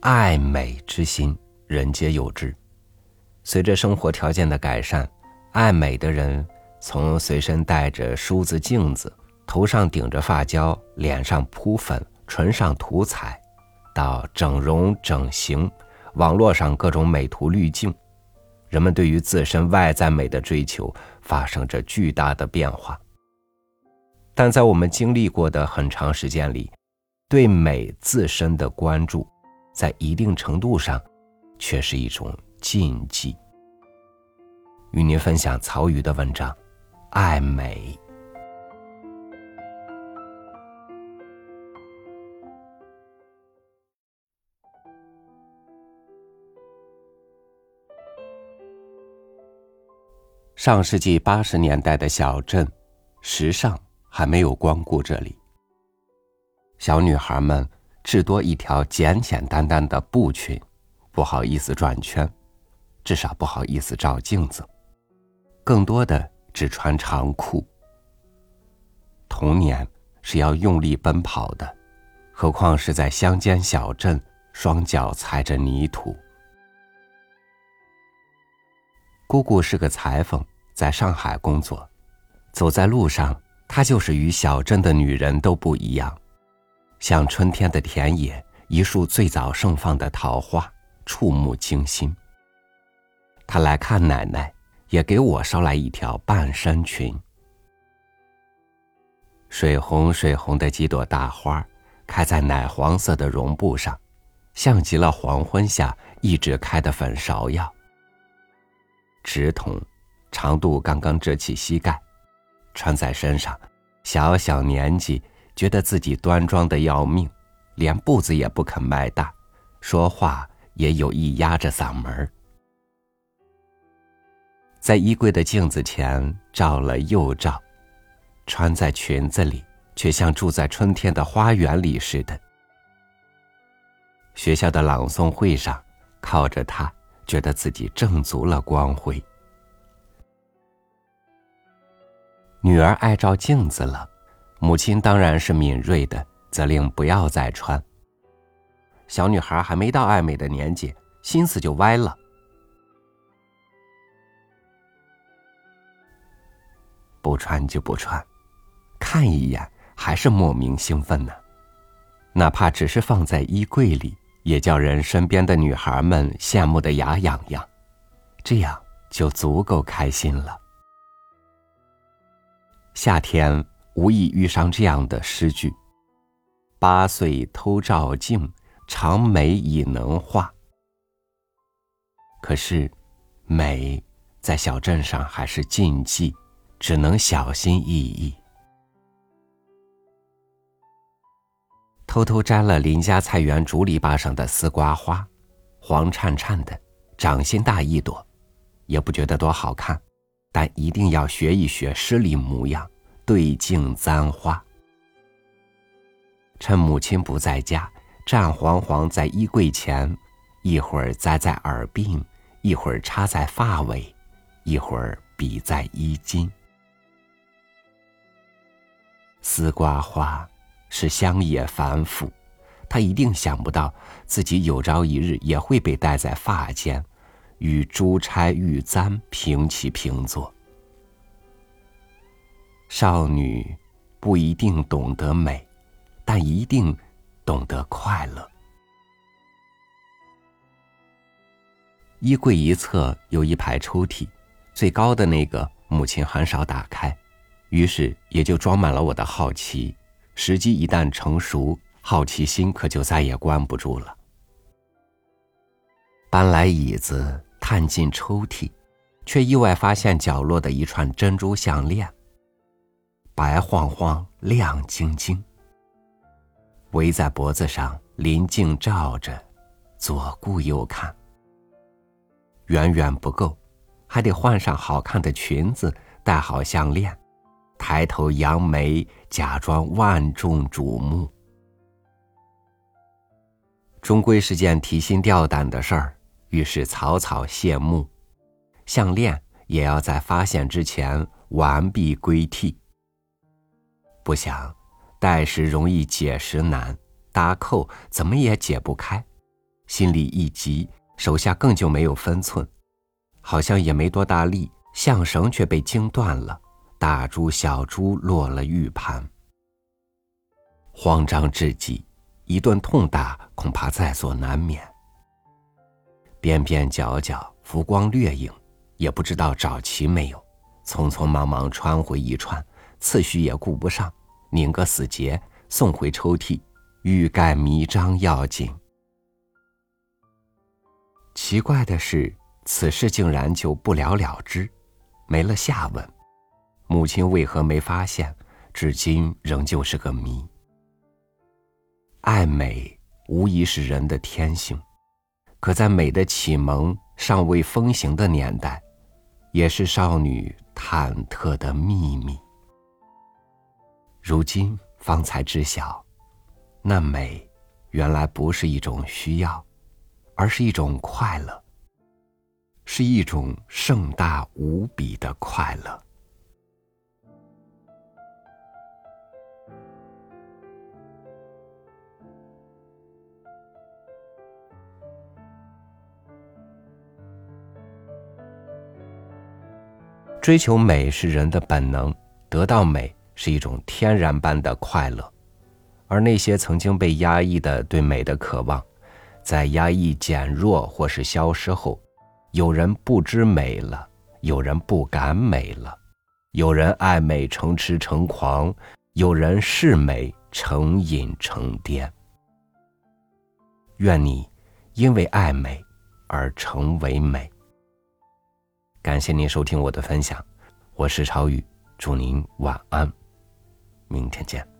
爱美之心，人皆有之。随着生活条件的改善，爱美的人从随身带着梳子、镜子，头上顶着发胶，脸上扑粉，唇上涂彩，到整容整形，网络上各种美图滤镜，人们对于自身外在美的追求发生着巨大的变化。但在我们经历过的很长时间里，对美自身的关注，在一定程度上，却是一种禁忌。与您分享曹禺的文章《爱美》。上世纪八十年代的小镇，时尚。还没有光顾这里。小女孩们至多一条简简单单的布裙，不好意思转圈，至少不好意思照镜子。更多的只穿长裤。童年是要用力奔跑的，何况是在乡间小镇，双脚踩着泥土。姑姑是个裁缝，在上海工作，走在路上。她就是与小镇的女人都不一样，像春天的田野，一束最早盛放的桃花，触目惊心。她来看奶奶，也给我捎来一条半身裙。水红水红的几朵大花，开在奶黄色的绒布上，像极了黄昏下一直开的粉芍药。直筒，长度刚刚遮起膝盖。穿在身上，小小年纪觉得自己端庄的要命，连步子也不肯迈大，说话也有意压着嗓门在衣柜的镜子前照了又照，穿在裙子里，却像住在春天的花园里似的。学校的朗诵会上，靠着它，觉得自己挣足了光辉。女儿爱照镜子了，母亲当然是敏锐的，责令不要再穿。小女孩还没到爱美的年纪，心思就歪了。不穿就不穿，看一眼还是莫名兴奋呢。哪怕只是放在衣柜里，也叫人身边的女孩们羡慕的牙痒痒，这样就足够开心了。夏天无意遇上这样的诗句：“八岁偷照镜，长眉已能画。”可是，美在小镇上还是禁忌，只能小心翼翼。偷偷摘了邻家菜园竹篱笆上的丝瓜花，黄灿灿的，掌心大一朵，也不觉得多好看。但一定要学一学诗里模样，对镜簪花。趁母亲不在家，站惶惶在衣柜前，一会儿栽在耳鬓，一会儿插在发尾，一会儿比在衣襟。丝瓜花是乡野繁复，他一定想不到自己有朝一日也会被戴在发间。与珠钗玉簪平起平坐。少女不一定懂得美，但一定懂得快乐。衣柜一侧有一排抽屉，最高的那个母亲很少打开，于是也就装满了我的好奇。时机一旦成熟，好奇心可就再也关不住了。搬来椅子。探进抽屉，却意外发现角落的一串珍珠项链，白晃晃、亮晶晶，围在脖子上，临镜照着，左顾右看。远远不够，还得换上好看的裙子，戴好项链，抬头扬眉，假装万众瞩目。终归是件提心吊胆的事儿。于是草草谢幕，项链也要在发现之前完璧归替。不想戴时容易解时难，搭扣怎么也解不开，心里一急，手下更就没有分寸，好像也没多大力，项绳却被惊断了，大珠小珠落了玉盘。慌张至极，一顿痛打恐怕在所难免。边边角角浮光掠影，也不知道找齐没有，匆匆忙忙穿回一串，次序也顾不上，拧个死结，送回抽屉，欲盖弥彰要紧。奇怪的是，此事竟然就不了了之，没了下文。母亲为何没发现，至今仍旧是个谜。爱美无疑是人的天性，可在美的启蒙尚未风行的年代，也是少女忐忑的秘密。如今方才知晓，那美原来不是一种需要。而是一种快乐，是一种盛大无比的快乐。追求美是人的本能，得到美是一种天然般的快乐，而那些曾经被压抑的对美的渴望。在压抑减弱或是消失后，有人不知美了，有人不敢美了，有人爱美成痴成狂，有人视美成瘾成癫。愿你因为爱美而成为美。感谢您收听我的分享，我是超宇，祝您晚安，明天见。